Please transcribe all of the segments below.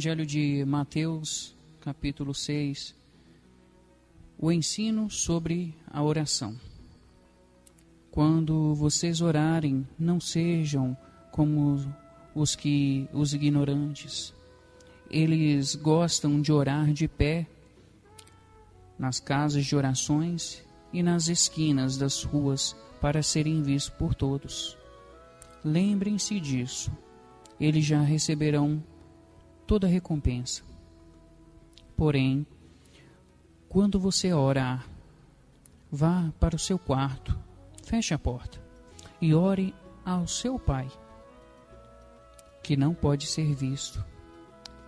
Evangelho de Mateus, capítulo 6, o ensino sobre a oração. Quando vocês orarem, não sejam como os que os ignorantes. Eles gostam de orar de pé nas casas de orações e nas esquinas das ruas para serem vistos por todos. Lembrem-se disso. Eles já receberão toda recompensa. Porém, quando você orar, vá para o seu quarto, feche a porta e ore ao seu Pai, que não pode ser visto,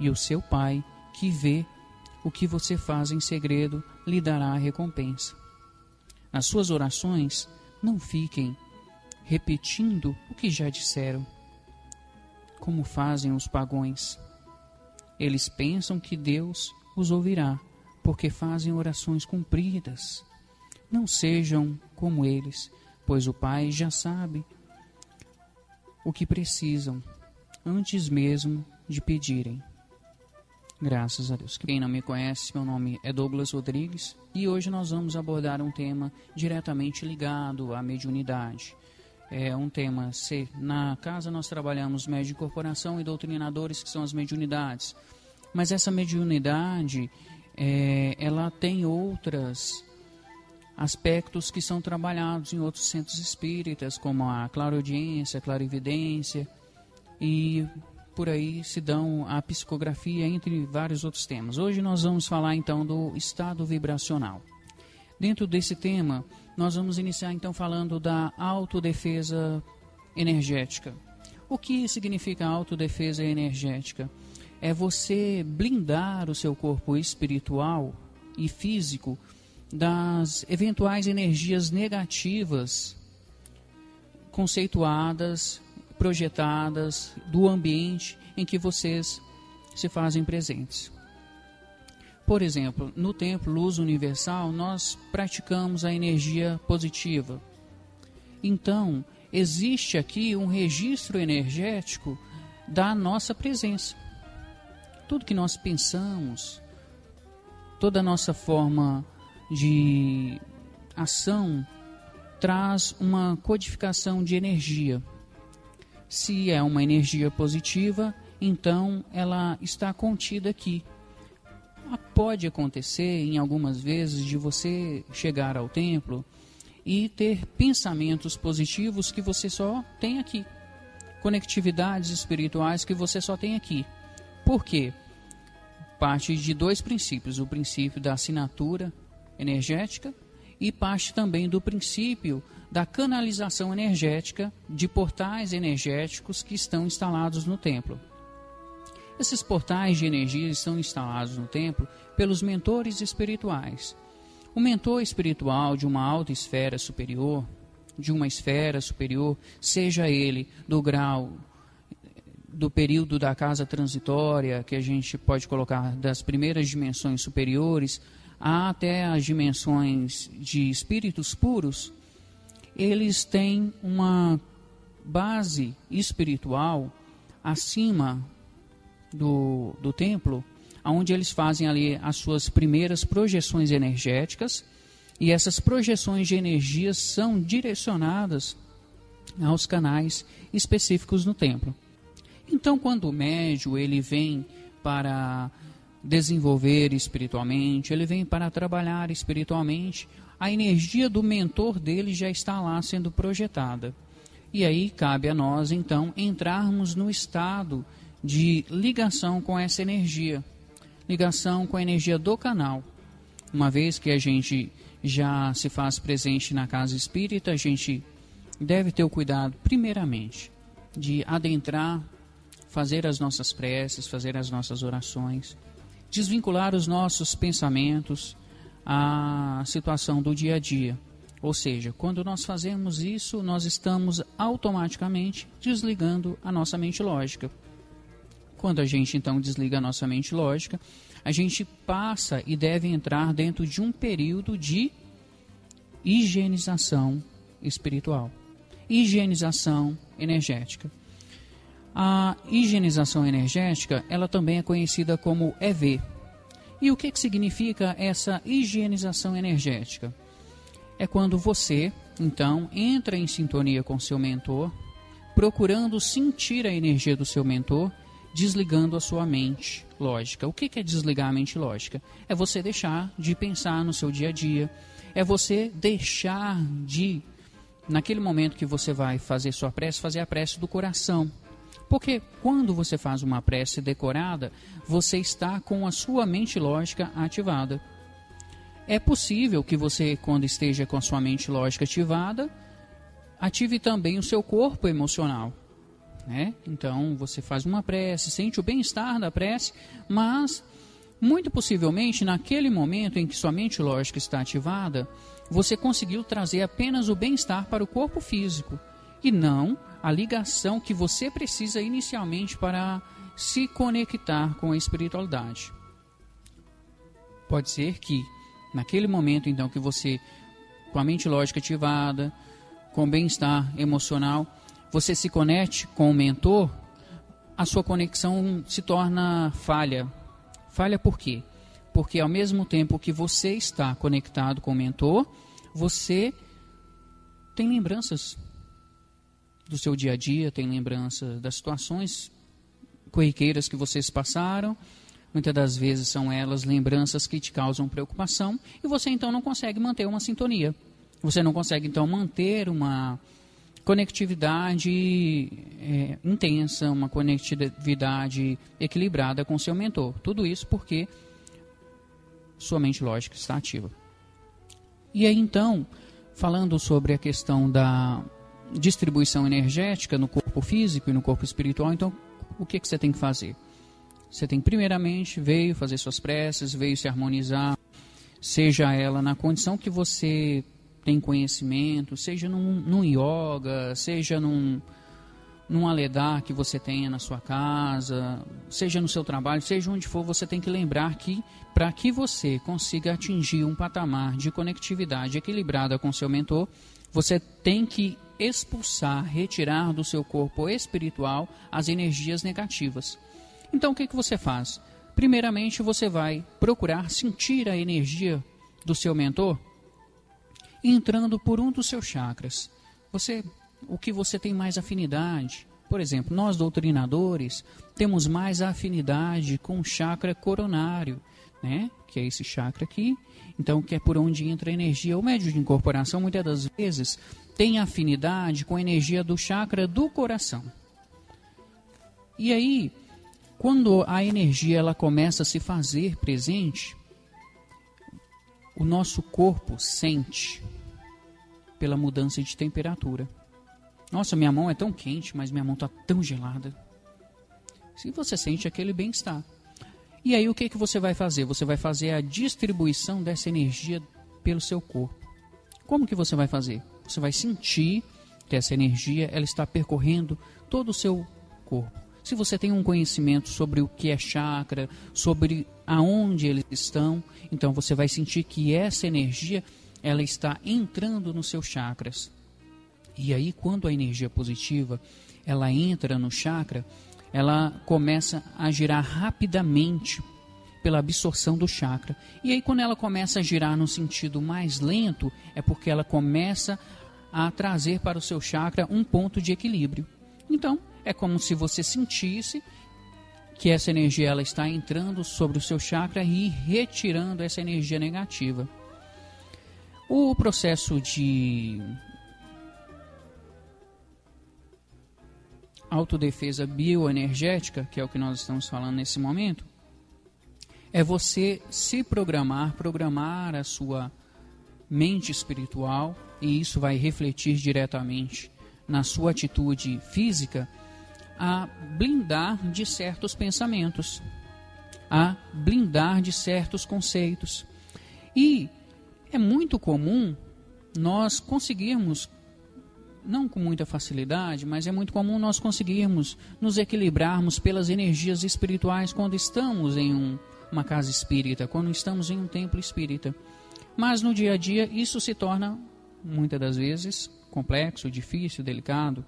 e o seu Pai, que vê o que você faz em segredo, lhe dará a recompensa. Nas suas orações, não fiquem repetindo o que já disseram, como fazem os pagões. Eles pensam que Deus os ouvirá porque fazem orações compridas. Não sejam como eles, pois o Pai já sabe o que precisam antes mesmo de pedirem. Graças a Deus. Quem não me conhece, meu nome é Douglas Rodrigues e hoje nós vamos abordar um tema diretamente ligado à mediunidade. É um tema, se na casa nós trabalhamos médio de corporação e doutrinadores, que são as mediunidades. Mas essa mediunidade, é, ela tem outros aspectos que são trabalhados em outros centros espíritas, como a clareaudiência, a clarividência, e por aí se dão a psicografia, entre vários outros temas. Hoje nós vamos falar então do estado vibracional. Dentro desse tema, nós vamos iniciar então falando da autodefesa energética. O que significa autodefesa energética? é você blindar o seu corpo espiritual e físico das eventuais energias negativas conceituadas, projetadas do ambiente em que vocês se fazem presentes. Por exemplo, no templo Luz Universal, nós praticamos a energia positiva. Então, existe aqui um registro energético da nossa presença tudo que nós pensamos, toda a nossa forma de ação traz uma codificação de energia. Se é uma energia positiva, então ela está contida aqui. Pode acontecer em algumas vezes de você chegar ao templo e ter pensamentos positivos que você só tem aqui, conectividades espirituais que você só tem aqui. Por quê? parte de dois princípios: o princípio da assinatura energética e parte também do princípio da canalização energética de portais energéticos que estão instalados no templo. Esses portais de energia estão instalados no templo pelos mentores espirituais. O mentor espiritual de uma alta esfera superior, de uma esfera superior, seja ele do grau do período da casa transitória, que a gente pode colocar das primeiras dimensões superiores até as dimensões de espíritos puros, eles têm uma base espiritual acima do, do templo, onde eles fazem ali as suas primeiras projeções energéticas, e essas projeções de energias são direcionadas aos canais específicos no templo. Então, quando o médio ele vem para desenvolver espiritualmente, ele vem para trabalhar espiritualmente, a energia do mentor dele já está lá sendo projetada. E aí cabe a nós então entrarmos no estado de ligação com essa energia, ligação com a energia do canal. Uma vez que a gente já se faz presente na casa espírita, a gente deve ter o cuidado, primeiramente, de adentrar fazer as nossas preces, fazer as nossas orações, desvincular os nossos pensamentos à situação do dia a dia. Ou seja, quando nós fazemos isso, nós estamos automaticamente desligando a nossa mente lógica. Quando a gente então desliga a nossa mente lógica, a gente passa e deve entrar dentro de um período de higienização espiritual, higienização energética. A higienização energética, ela também é conhecida como EV. E o que, que significa essa higienização energética? É quando você, então, entra em sintonia com seu mentor, procurando sentir a energia do seu mentor, desligando a sua mente lógica. O que é desligar a mente lógica? É você deixar de pensar no seu dia a dia, é você deixar de, naquele momento que você vai fazer sua prece, fazer a prece do coração. Porque quando você faz uma prece decorada, você está com a sua mente lógica ativada. É possível que você, quando esteja com a sua mente lógica ativada, ative também o seu corpo emocional. Né? Então você faz uma prece, sente o bem-estar da prece, mas muito possivelmente naquele momento em que sua mente lógica está ativada, você conseguiu trazer apenas o bem-estar para o corpo físico e não a ligação que você precisa inicialmente para se conectar com a espiritualidade. Pode ser que naquele momento então que você com a mente lógica ativada, com bem-estar emocional, você se conecte com o mentor, a sua conexão se torna falha. Falha por quê? Porque ao mesmo tempo que você está conectado com o mentor, você tem lembranças do seu dia a dia, tem lembrança das situações corriqueiras que vocês passaram. Muitas das vezes são elas lembranças que te causam preocupação e você então não consegue manter uma sintonia. Você não consegue então manter uma conectividade é, intensa, uma conectividade equilibrada com seu mentor. Tudo isso porque sua mente lógica está ativa. E aí então, falando sobre a questão da distribuição energética no corpo físico e no corpo espiritual, então o que, que você tem que fazer? Você tem primeiramente veio fazer suas preces, veio se harmonizar, seja ela na condição que você tem conhecimento, seja num, num yoga, seja num, num aledar que você tenha na sua casa, seja no seu trabalho, seja onde for, você tem que lembrar que para que você consiga atingir um patamar de conectividade equilibrada com seu mentor, você tem que expulsar, retirar do seu corpo espiritual as energias negativas. Então o que, que você faz? Primeiramente, você vai procurar sentir a energia do seu mentor entrando por um dos seus chakras. Você, o que você tem mais afinidade? Por exemplo, nós doutrinadores temos mais afinidade com o chakra coronário, né? Que é esse chakra aqui. Então, que é por onde entra a energia. O médio de incorporação, muitas das vezes, tem afinidade com a energia do chakra do coração. E aí, quando a energia ela começa a se fazer presente, o nosso corpo sente pela mudança de temperatura. Nossa, minha mão é tão quente, mas minha mão está tão gelada. Se você sente aquele bem-estar. E aí o que, que você vai fazer? Você vai fazer a distribuição dessa energia pelo seu corpo. Como que você vai fazer? Você vai sentir que essa energia ela está percorrendo todo o seu corpo. Se você tem um conhecimento sobre o que é chakra, sobre aonde eles estão, então você vai sentir que essa energia ela está entrando nos seus chakras. E aí quando a energia positiva ela entra no chakra, ela começa a girar rapidamente pela absorção do chakra. E aí quando ela começa a girar no sentido mais lento, é porque ela começa a trazer para o seu chakra um ponto de equilíbrio. Então, é como se você sentisse que essa energia ela está entrando sobre o seu chakra e retirando essa energia negativa. O processo de autodefesa bioenergética, que é o que nós estamos falando nesse momento, é você se programar, programar a sua mente espiritual, e isso vai refletir diretamente na sua atitude física a blindar de certos pensamentos, a blindar de certos conceitos. E é muito comum nós conseguirmos, não com muita facilidade, mas é muito comum nós conseguirmos nos equilibrarmos pelas energias espirituais quando estamos em um, uma casa espírita, quando estamos em um templo espírita. Mas no dia a dia isso se torna, muitas das vezes, complexo, difícil, delicado.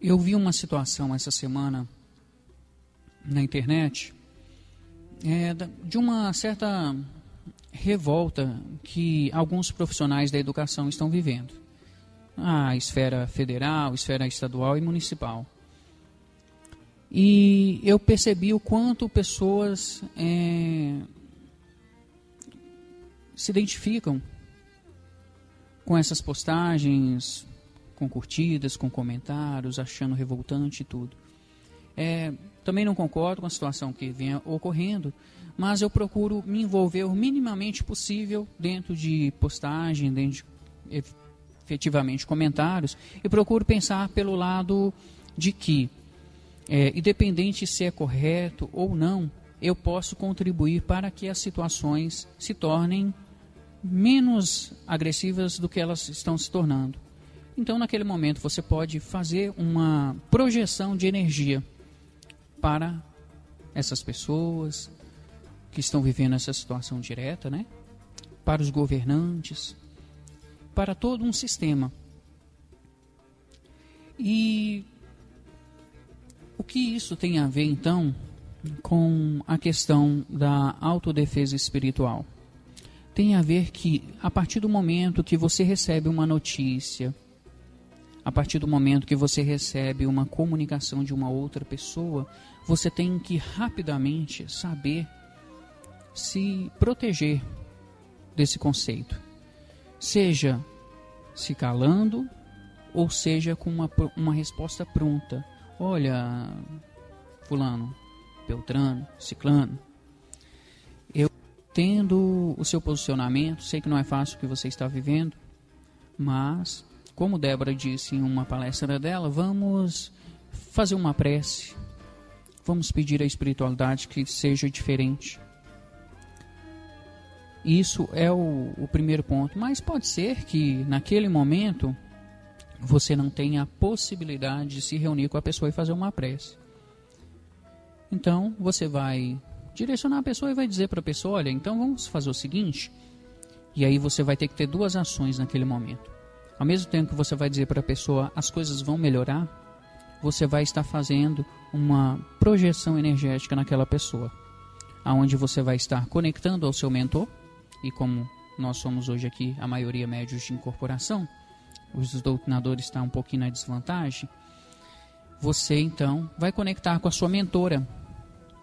eu vi uma situação essa semana na internet é, de uma certa revolta que alguns profissionais da educação estão vivendo. A esfera federal, esfera estadual e municipal. E eu percebi o quanto pessoas é, se identificam com essas postagens, com curtidas, com comentários, achando revoltante e tudo. É, também não concordo com a situação que vem ocorrendo, mas eu procuro me envolver o minimamente possível dentro de postagem, dentro de efetivamente comentários, e procuro pensar pelo lado de que, é, independente se é correto ou não, eu posso contribuir para que as situações se tornem menos agressivas do que elas estão se tornando. Então, naquele momento, você pode fazer uma projeção de energia para essas pessoas que estão vivendo essa situação direta, né? Para os governantes, para todo um sistema. E o que isso tem a ver então com a questão da autodefesa espiritual? Tem a ver que a partir do momento que você recebe uma notícia, a partir do momento que você recebe uma comunicação de uma outra pessoa, você tem que rapidamente saber se proteger desse conceito. Seja se calando, ou seja com uma, uma resposta pronta. Olha, fulano, Beltrano, Ciclano, eu tendo o seu posicionamento, sei que não é fácil o que você está vivendo, mas como Débora disse em uma palestra dela, vamos fazer uma prece. Vamos pedir à espiritualidade que seja diferente. Isso é o, o primeiro ponto. Mas pode ser que naquele momento você não tenha a possibilidade de se reunir com a pessoa e fazer uma prece. Então você vai direcionar a pessoa e vai dizer para a pessoa: olha, então vamos fazer o seguinte. E aí você vai ter que ter duas ações naquele momento. Ao mesmo tempo que você vai dizer para a pessoa as coisas vão melhorar, você vai estar fazendo uma projeção energética naquela pessoa, aonde você vai estar conectando ao seu mentor e como nós somos hoje aqui a maioria médios de incorporação, os doutrinadores estão um pouquinho na desvantagem. Você então vai conectar com a sua mentora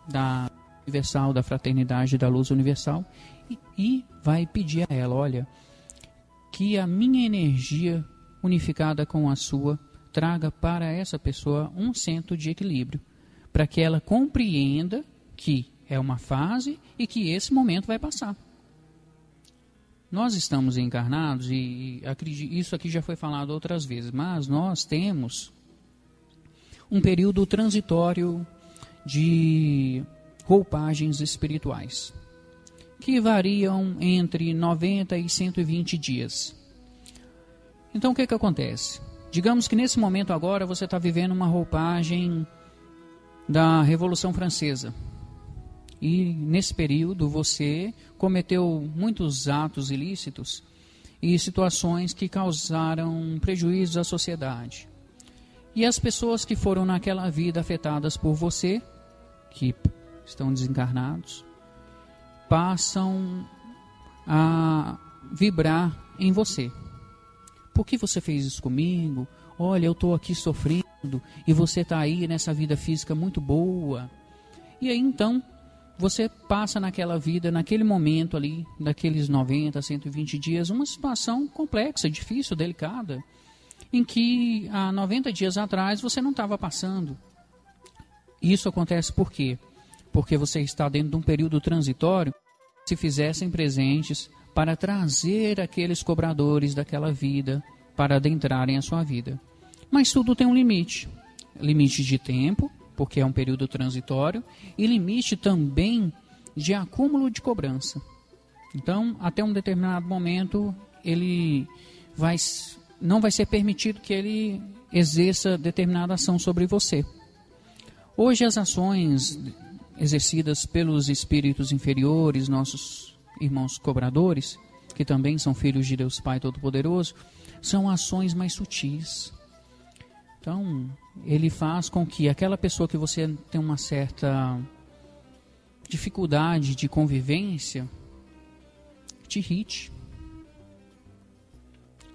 da universal, da fraternidade da luz universal e, e vai pedir a ela, olha, que a minha energia unificada com a sua traga para essa pessoa um centro de equilíbrio, para que ela compreenda que é uma fase e que esse momento vai passar. Nós estamos encarnados e isso aqui já foi falado outras vezes, mas nós temos um período transitório de roupagens espirituais que variam entre 90 e 120 dias. Então o que, que acontece? Digamos que nesse momento agora você está vivendo uma roupagem da Revolução Francesa. E nesse período você cometeu muitos atos ilícitos e situações que causaram prejuízos à sociedade. E as pessoas que foram naquela vida afetadas por você, que estão desencarnados, passam a vibrar em você. Por que você fez isso comigo? Olha, eu estou aqui sofrendo e você está aí nessa vida física muito boa. E aí então você passa naquela vida, naquele momento ali, daqueles 90, 120 dias, uma situação complexa, difícil, delicada, em que há 90 dias atrás você não estava passando. Isso acontece por quê? Porque você está dentro de um período transitório se fizessem presentes para trazer aqueles cobradores daquela vida para adentrarem a sua vida. Mas tudo tem um limite limite de tempo, porque é um período transitório, e limite também de acúmulo de cobrança. Então, até um determinado momento, ele vai, não vai ser permitido que ele exerça determinada ação sobre você. Hoje, as ações exercidas pelos espíritos inferiores, nossos irmãos cobradores, que também são filhos de Deus Pai Todo-Poderoso, são ações mais sutis. Então, ele faz com que aquela pessoa que você tem uma certa dificuldade de convivência te irrite,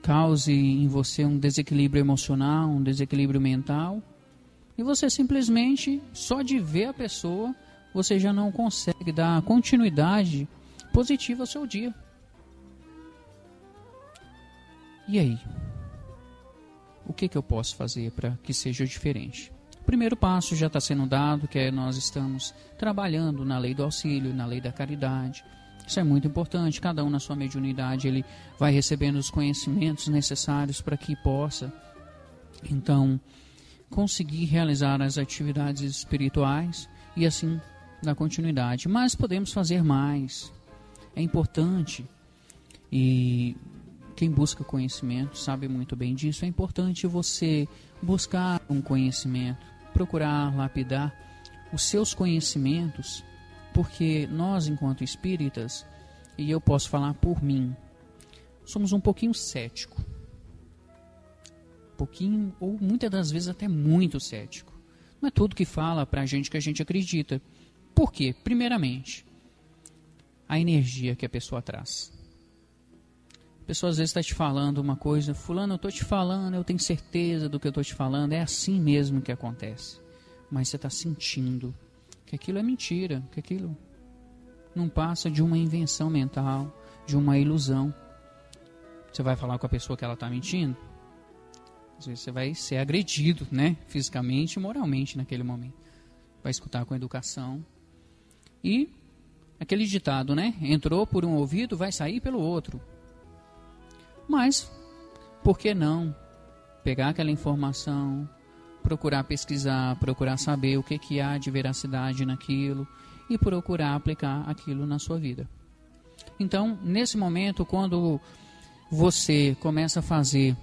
cause em você um desequilíbrio emocional, um desequilíbrio mental, e você simplesmente, só de ver a pessoa, você já não consegue dar continuidade positiva ao seu dia. E aí? O que, que eu posso fazer para que seja diferente? O primeiro passo já está sendo dado, que é nós estamos trabalhando na lei do auxílio, na lei da caridade. Isso é muito importante. Cada um na sua mediunidade ele vai recebendo os conhecimentos necessários para que possa, então, conseguir realizar as atividades espirituais e assim dar continuidade. Mas podemos fazer mais. É importante e quem busca conhecimento sabe muito bem disso. É importante você buscar um conhecimento, procurar lapidar os seus conhecimentos, porque nós, enquanto espíritas, e eu posso falar por mim, somos um pouquinho cético. Um pouquinho, ou muitas das vezes até muito cético. Não é tudo que fala para a gente que a gente acredita. Por quê? Primeiramente, a energia que a pessoa traz. A pessoa às vezes está te falando uma coisa, fulano, eu estou te falando, eu tenho certeza do que eu estou te falando, é assim mesmo que acontece. Mas você está sentindo que aquilo é mentira, que aquilo não passa de uma invenção mental, de uma ilusão. Você vai falar com a pessoa que ela está mentindo? Às vezes você vai ser agredido, né? Fisicamente e moralmente naquele momento. Vai escutar com educação. E aquele ditado, né? Entrou por um ouvido, vai sair pelo outro. Mas, por que não pegar aquela informação, procurar pesquisar, procurar saber o que, que há de veracidade naquilo e procurar aplicar aquilo na sua vida? Então, nesse momento, quando você começa a fazer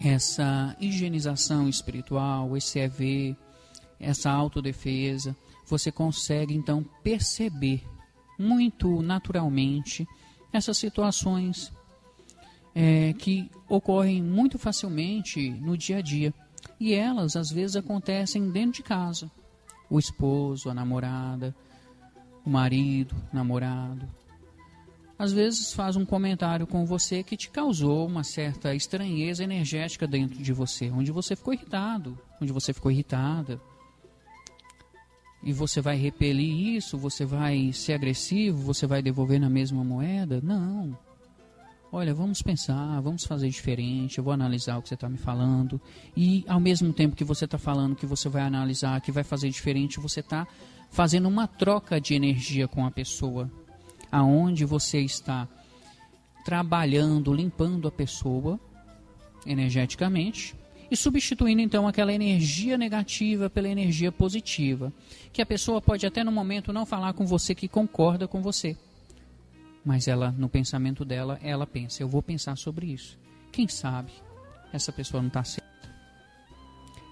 essa higienização espiritual, esse EV, essa autodefesa, você consegue então perceber muito naturalmente essas situações é, que ocorrem muito facilmente no dia a dia. E elas, às vezes, acontecem dentro de casa. O esposo, a namorada, o marido, namorado. Às vezes faz um comentário com você que te causou uma certa estranheza energética dentro de você, onde você ficou irritado, onde você ficou irritada. E você vai repelir isso, você vai ser agressivo, você vai devolver na mesma moeda? Não olha, vamos pensar, vamos fazer diferente, eu vou analisar o que você está me falando. E ao mesmo tempo que você está falando que você vai analisar, que vai fazer diferente, você está fazendo uma troca de energia com a pessoa. Aonde você está trabalhando, limpando a pessoa energeticamente e substituindo então aquela energia negativa pela energia positiva. Que a pessoa pode até no momento não falar com você que concorda com você mas ela no pensamento dela, ela pensa, eu vou pensar sobre isso. Quem sabe essa pessoa não está certa.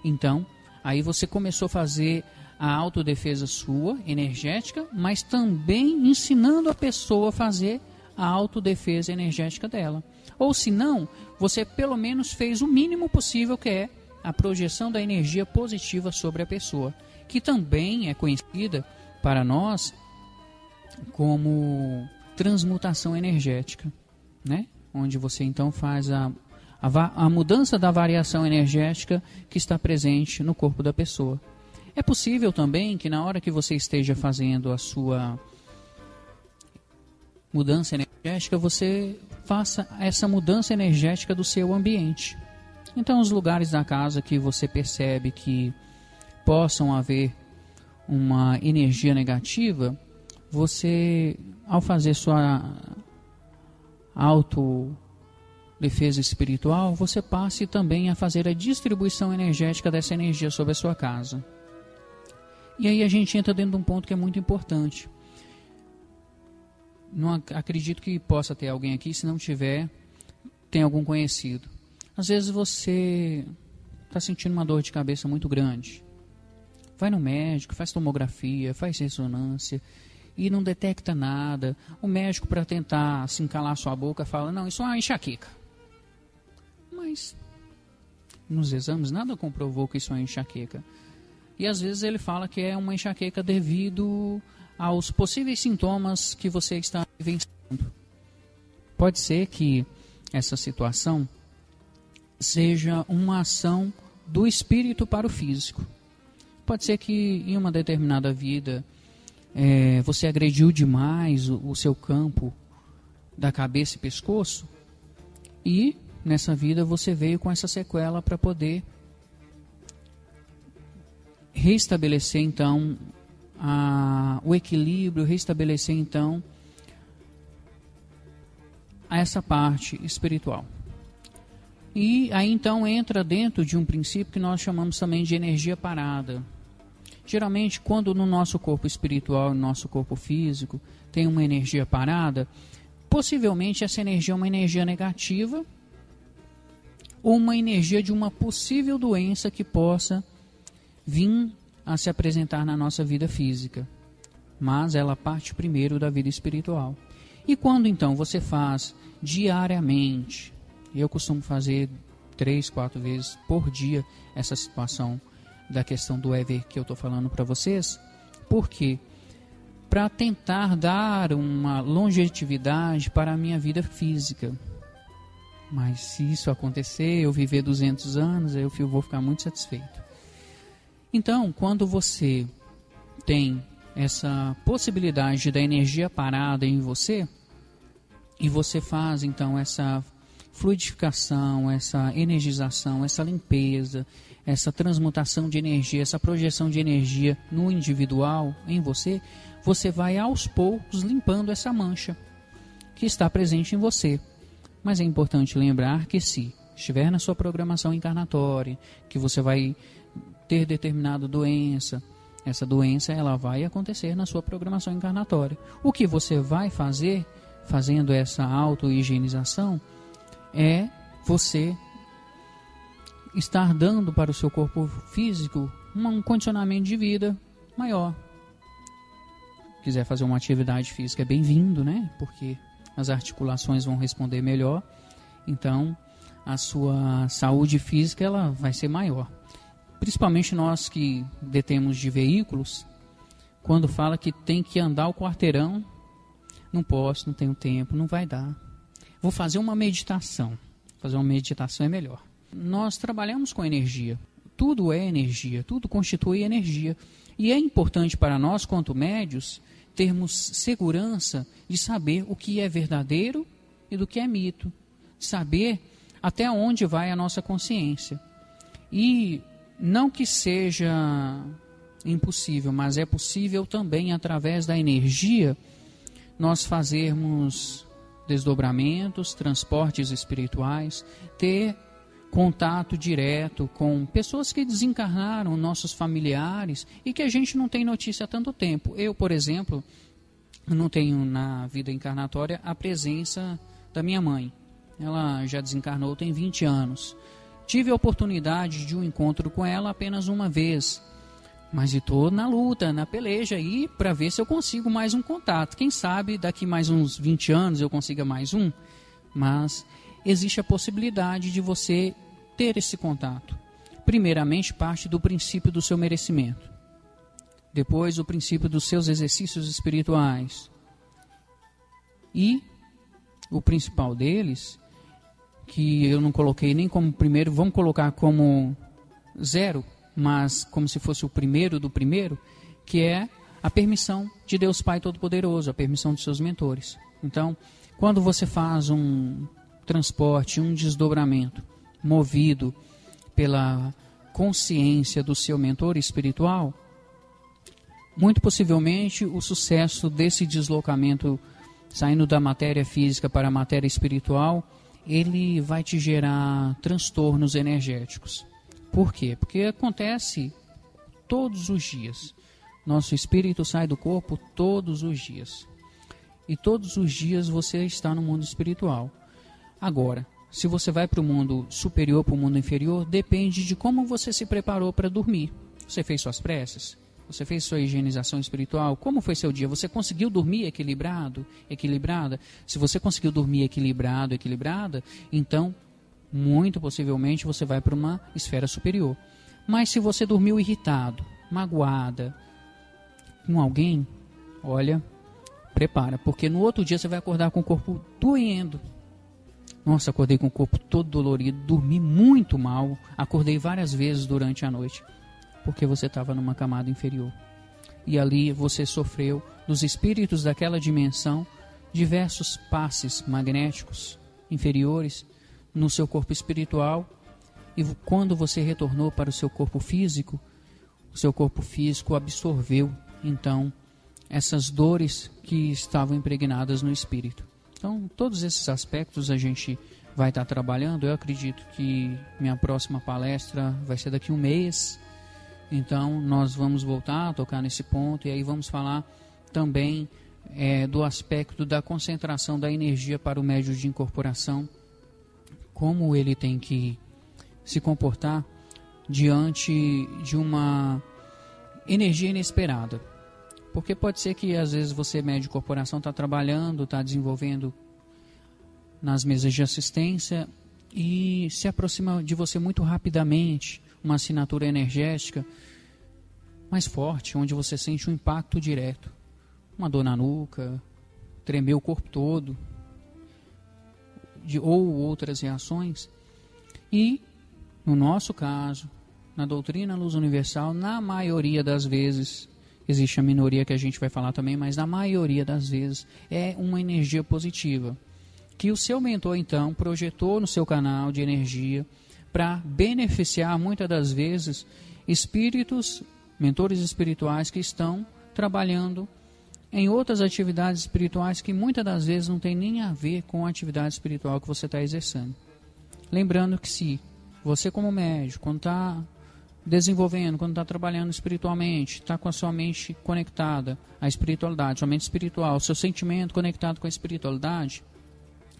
Então, aí você começou a fazer a autodefesa sua, energética, mas também ensinando a pessoa a fazer a autodefesa energética dela. Ou se não, você pelo menos fez o mínimo possível que é a projeção da energia positiva sobre a pessoa, que também é conhecida para nós como transmutação energética, né? onde você então faz a, a, a mudança da variação energética que está presente no corpo da pessoa. É possível também que na hora que você esteja fazendo a sua mudança energética, você faça essa mudança energética do seu ambiente. Então, os lugares da casa que você percebe que possam haver uma energia negativa, você ao fazer sua auto defesa espiritual, você passe também a fazer a distribuição energética dessa energia sobre a sua casa. E aí a gente entra dentro de um ponto que é muito importante. Não acredito que possa ter alguém aqui, se não tiver, tem algum conhecido. Às vezes você está sentindo uma dor de cabeça muito grande. Vai no médico, faz tomografia, faz ressonância e não detecta nada. O médico, para tentar assim calar sua boca, fala: Não, isso é uma enxaqueca. Mas nos exames nada comprovou que isso é enxaqueca. E às vezes ele fala que é uma enxaqueca devido aos possíveis sintomas que você está vivenciando. Pode ser que essa situação seja uma ação do espírito para o físico. Pode ser que em uma determinada vida é, você agrediu demais o, o seu campo da cabeça e pescoço e nessa vida você veio com essa sequela para poder restabelecer então a, o equilíbrio, restabelecer então essa parte espiritual. E aí então entra dentro de um princípio que nós chamamos também de energia parada. Geralmente, quando no nosso corpo espiritual, no nosso corpo físico, tem uma energia parada, possivelmente essa energia é uma energia negativa ou uma energia de uma possível doença que possa vir a se apresentar na nossa vida física. Mas ela parte primeiro da vida espiritual. E quando então você faz diariamente, eu costumo fazer três, quatro vezes por dia essa situação da questão do Ever que eu estou falando para vocês, porque para tentar dar uma longevidade para a minha vida física. Mas se isso acontecer, eu viver 200 anos, eu vou ficar muito satisfeito. Então, quando você tem essa possibilidade da energia parada em você, e você faz então essa fluidificação, essa energização, essa limpeza, essa transmutação de energia, essa projeção de energia no individual, em você, você vai aos poucos limpando essa mancha que está presente em você. Mas é importante lembrar que se estiver na sua programação encarnatória, que você vai ter determinada doença, essa doença ela vai acontecer na sua programação encarnatória. O que você vai fazer fazendo essa auto-higienização é você estar dando para o seu corpo físico um condicionamento de vida maior. Quiser fazer uma atividade física é bem-vindo, né? Porque as articulações vão responder melhor. Então, a sua saúde física ela vai ser maior. Principalmente nós que detemos de veículos, quando fala que tem que andar o quarteirão, não posso, não tenho tempo, não vai dar. Vou fazer uma meditação. Fazer uma meditação é melhor nós trabalhamos com energia. Tudo é energia, tudo constitui energia. E é importante para nós, quanto médios, termos segurança de saber o que é verdadeiro e do que é mito. Saber até onde vai a nossa consciência. E não que seja impossível, mas é possível também, através da energia, nós fazermos desdobramentos, transportes espirituais, ter contato direto com pessoas que desencarnaram, nossos familiares, e que a gente não tem notícia há tanto tempo. Eu, por exemplo, não tenho na vida encarnatória a presença da minha mãe. Ela já desencarnou tem 20 anos. Tive a oportunidade de um encontro com ela apenas uma vez. Mas estou na luta, na peleja aí para ver se eu consigo mais um contato. Quem sabe daqui mais uns 20 anos eu consiga mais um. Mas existe a possibilidade de você ter esse contato. Primeiramente, parte do princípio do seu merecimento. Depois, o princípio dos seus exercícios espirituais. E o principal deles, que eu não coloquei nem como primeiro, vamos colocar como zero, mas como se fosse o primeiro do primeiro, que é a permissão de Deus Pai Todo-Poderoso, a permissão dos seus mentores. Então, quando você faz um transporte, um desdobramento, movido pela consciência do seu mentor espiritual, muito possivelmente o sucesso desse deslocamento saindo da matéria física para a matéria espiritual, ele vai te gerar transtornos energéticos. Por quê? Porque acontece todos os dias. Nosso espírito sai do corpo todos os dias. E todos os dias você está no mundo espiritual. Agora, se você vai para o mundo superior, para o mundo inferior, depende de como você se preparou para dormir. Você fez suas preces? Você fez sua higienização espiritual? Como foi seu dia? Você conseguiu dormir equilibrado, equilibrada? Se você conseguiu dormir equilibrado, equilibrada, então muito possivelmente você vai para uma esfera superior. Mas se você dormiu irritado, magoada com alguém, olha, prepara, porque no outro dia você vai acordar com o corpo doendo. Nossa, acordei com o corpo todo dolorido, dormi muito mal, acordei várias vezes durante a noite, porque você estava numa camada inferior. E ali você sofreu dos espíritos daquela dimensão diversos passes magnéticos inferiores no seu corpo espiritual e quando você retornou para o seu corpo físico, o seu corpo físico absorveu então essas dores que estavam impregnadas no espírito. Então, todos esses aspectos a gente vai estar trabalhando. Eu acredito que minha próxima palestra vai ser daqui a um mês. Então, nós vamos voltar a tocar nesse ponto e aí vamos falar também é, do aspecto da concentração da energia para o médio de incorporação, como ele tem que se comportar diante de uma energia inesperada. Porque pode ser que às vezes você, médio de corporação, está trabalhando, está desenvolvendo nas mesas de assistência e se aproxima de você muito rapidamente uma assinatura energética mais forte, onde você sente um impacto direto uma dor na nuca, tremer o corpo todo, de, ou outras reações. E, no nosso caso, na doutrina luz universal, na maioria das vezes, existe a minoria que a gente vai falar também, mas na maioria das vezes é uma energia positiva. Que o seu mentor, então, projetou no seu canal de energia para beneficiar, muitas das vezes, espíritos, mentores espirituais que estão trabalhando em outras atividades espirituais que muitas das vezes não tem nem a ver com a atividade espiritual que você está exercendo. Lembrando que se você como médico, quando está desenvolvendo, quando está trabalhando espiritualmente, está com a sua mente conectada à espiritualidade, sua mente espiritual, seu sentimento conectado com a espiritualidade,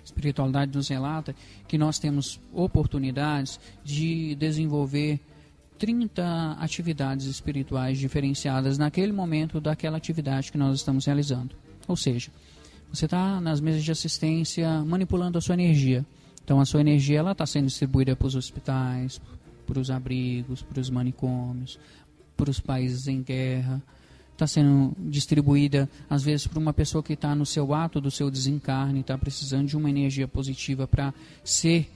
espiritualidade nos relata que nós temos oportunidades de desenvolver 30 atividades espirituais diferenciadas naquele momento daquela atividade que nós estamos realizando. Ou seja, você está nas mesas de assistência manipulando a sua energia. Então a sua energia ela está sendo distribuída para os hospitais, para os abrigos, para os manicômios, para os países em guerra. Está sendo distribuída, às vezes, para uma pessoa que está no seu ato do seu desencarne, está precisando de uma energia positiva para ser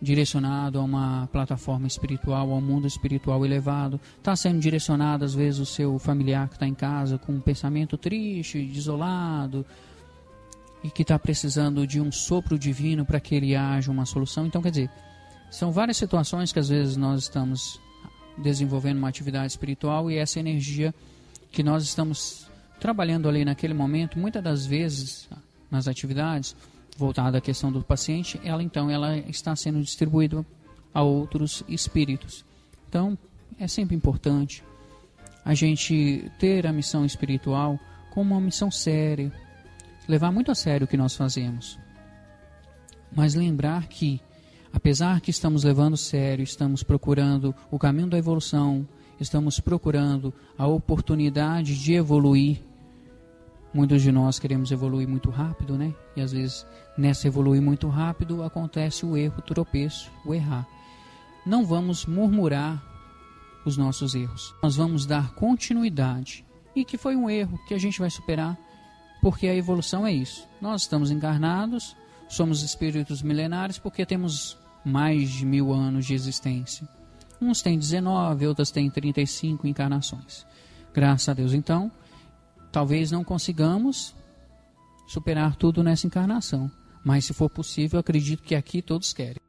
direcionado a uma plataforma espiritual, ao mundo espiritual elevado. Está sendo direcionado, às vezes, o seu familiar que está em casa com um pensamento triste, desolado, e que está precisando de um sopro divino para que ele haja uma solução. Então, quer dizer, são várias situações que às vezes nós estamos desenvolvendo uma atividade espiritual e essa energia que nós estamos trabalhando ali naquele momento, muitas das vezes nas atividades, voltada à questão do paciente, ela então ela está sendo distribuída a outros espíritos. Então, é sempre importante a gente ter a missão espiritual como uma missão séria, levar muito a sério o que nós fazemos. Mas lembrar que, apesar que estamos levando sério, estamos procurando o caminho da evolução, estamos procurando a oportunidade de evoluir Muitos de nós queremos evoluir muito rápido, né? E às vezes nessa evoluir muito rápido acontece o erro, o tropeço, o errar. Não vamos murmurar os nossos erros. Nós vamos dar continuidade. E que foi um erro que a gente vai superar, porque a evolução é isso. Nós estamos encarnados, somos espíritos milenares porque temos mais de mil anos de existência. Uns têm 19, outros têm 35 encarnações. Graças a Deus, então, Talvez não consigamos superar tudo nessa encarnação, mas se for possível, acredito que aqui todos querem.